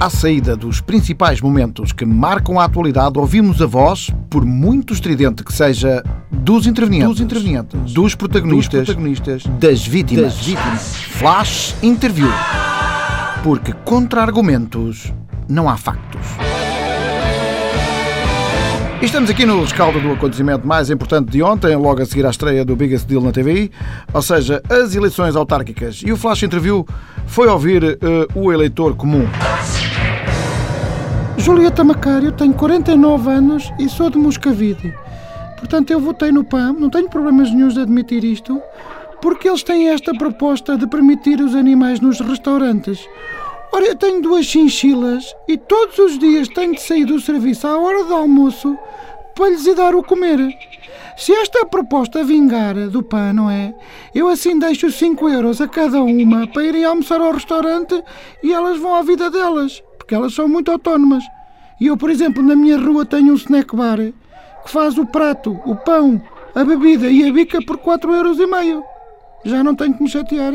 À saída dos principais momentos que marcam a atualidade, ouvimos a voz, por muito estridente que seja, dos intervenientes, dos, intervenientes, dos, protagonistas, dos protagonistas, das vítimas. Das vítimas. Flash Interview. Porque contra argumentos não há factos. Estamos aqui no rescaldo do acontecimento mais importante de ontem, logo a seguir à estreia do Biggest Deal na TVI, ou seja, as eleições autárquicas. E o Flash Interview foi ouvir uh, o eleitor comum. Julieta Macário, tenho 49 anos e sou de Moscavide. Portanto, eu votei no PAM, não tenho problemas nenhums de admitir isto, porque eles têm esta proposta de permitir os animais nos restaurantes. Ora, eu tenho duas chinchilas e todos os dias tenho de sair do serviço à hora do almoço para lhes dar o comer. Se esta proposta vingar do PAN, não é? Eu assim deixo 5 euros a cada uma para irem almoçar ao restaurante e elas vão à vida delas, porque elas são muito autónomas. E eu, por exemplo, na minha rua tenho um snack bar que faz o prato, o pão, a bebida e a bica por 4 euros e meio. Já não tenho que me chatear.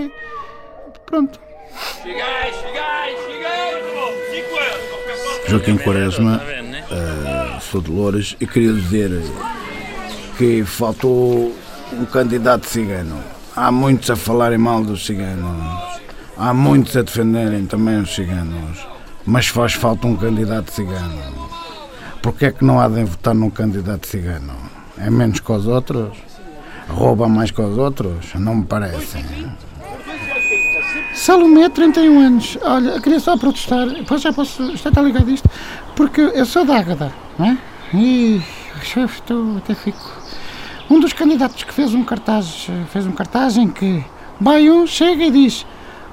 Pronto. Joaquim Quaresma, uh, sou de Louras, e queria dizer que faltou um candidato cigano. Há muitos a falarem mal dos ciganos, há muitos a defenderem também os ciganos, mas faz falta um candidato cigano. Porquê é que não há de votar num candidato cigano? É menos que os outros? Rouba mais que os outros? Não me parece. Salomé, 31 anos. Olha, queria só protestar, pois já posso, está, está ligado isto, porque eu sou da Ágada, não é? E estou, até fico. Um dos candidatos que fez um cartaz, fez um cartaz em que vai um, chega e diz: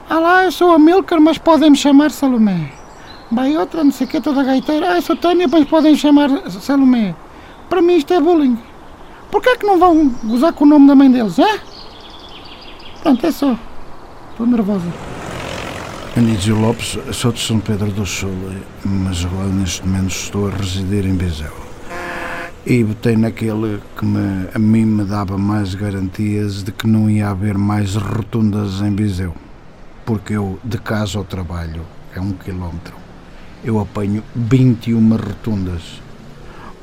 Ah lá, eu sou a Milker, mas podem me chamar Salomé. Vai outra, não sei o que, toda gaiteira, ah, sou Tânia, mas podem chamar Salomé. Para mim isto é bullying. Porquê é que não vão gozar com o nome da mãe deles, é? Pronto, é só. Estou nervosa. Anísio Lopes, sou de São Pedro do Sul, mas agora neste momento estou a residir em Viseu. E botei naquele que me, a mim me dava mais garantias de que não ia haver mais rotundas em Viseu. Porque eu, de casa ao trabalho, é um quilómetro, eu apanho 21 rotundas.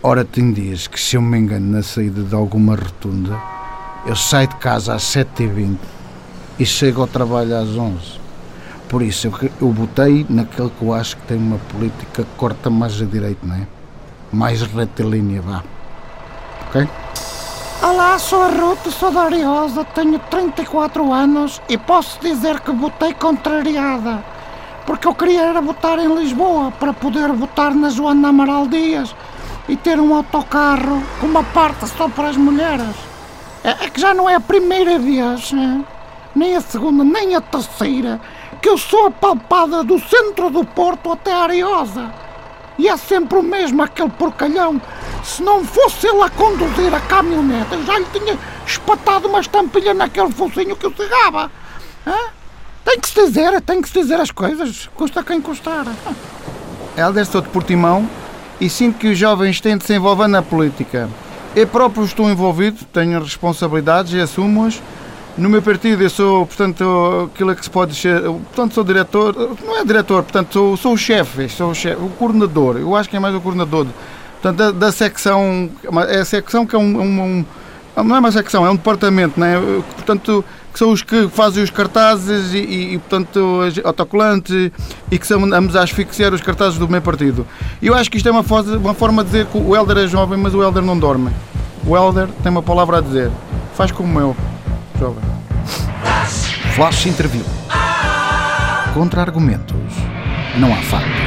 Ora, tem dias que se eu me engano na saída de alguma rotunda, eu saio de casa às 7h20 e chego ao trabalho às 11. Por isso eu, eu botei naquele que eu acho que tem uma política que corta mais a direito, não é? Mais retilínea, vá. Ok? Olá, sou a Ruth, sou da Ariosa, tenho 34 anos e posso dizer que votei contrariada. Porque eu queria era votar em Lisboa para poder votar na Joana Amaral Dias e ter um autocarro com uma parte só para as mulheres. É, é que já não é a primeira vez, né? nem a segunda, nem a terceira, que eu sou apalpada do centro do Porto até a Ariosa. E é sempre o mesmo, aquele porcalhão. Se não fosse ele a conduzir a caminhonete, já lhe tinha espatado uma estampilha naquele focinho que eu cegava. Hã? Tem que se dizer, tem que se dizer as coisas, custa quem custar. Helder, sou de Portimão e sinto que os jovens têm de se envolver na política. Eu próprio estou envolvido, tenho responsabilidades e assumo-as no meu partido eu sou, portanto, aquilo que se pode ser, portanto sou diretor, não é diretor, portanto sou, sou o chefe, sou o chefe, o coordenador, eu acho que é mais o coordenador, portanto, da, da secção, é a secção que é um, um, um, não é uma secção, é um departamento, não é? portanto, que são os que fazem os cartazes e, e, e portanto, autocolantes e que andamos a asfixiar os cartazes do meu partido. Eu acho que isto é uma, uma forma de dizer que o Helder é jovem, mas o Helder não dorme. O Helder tem uma palavra a dizer, faz como eu jovem. Flash Interview. Contra argumentos. Não há factos.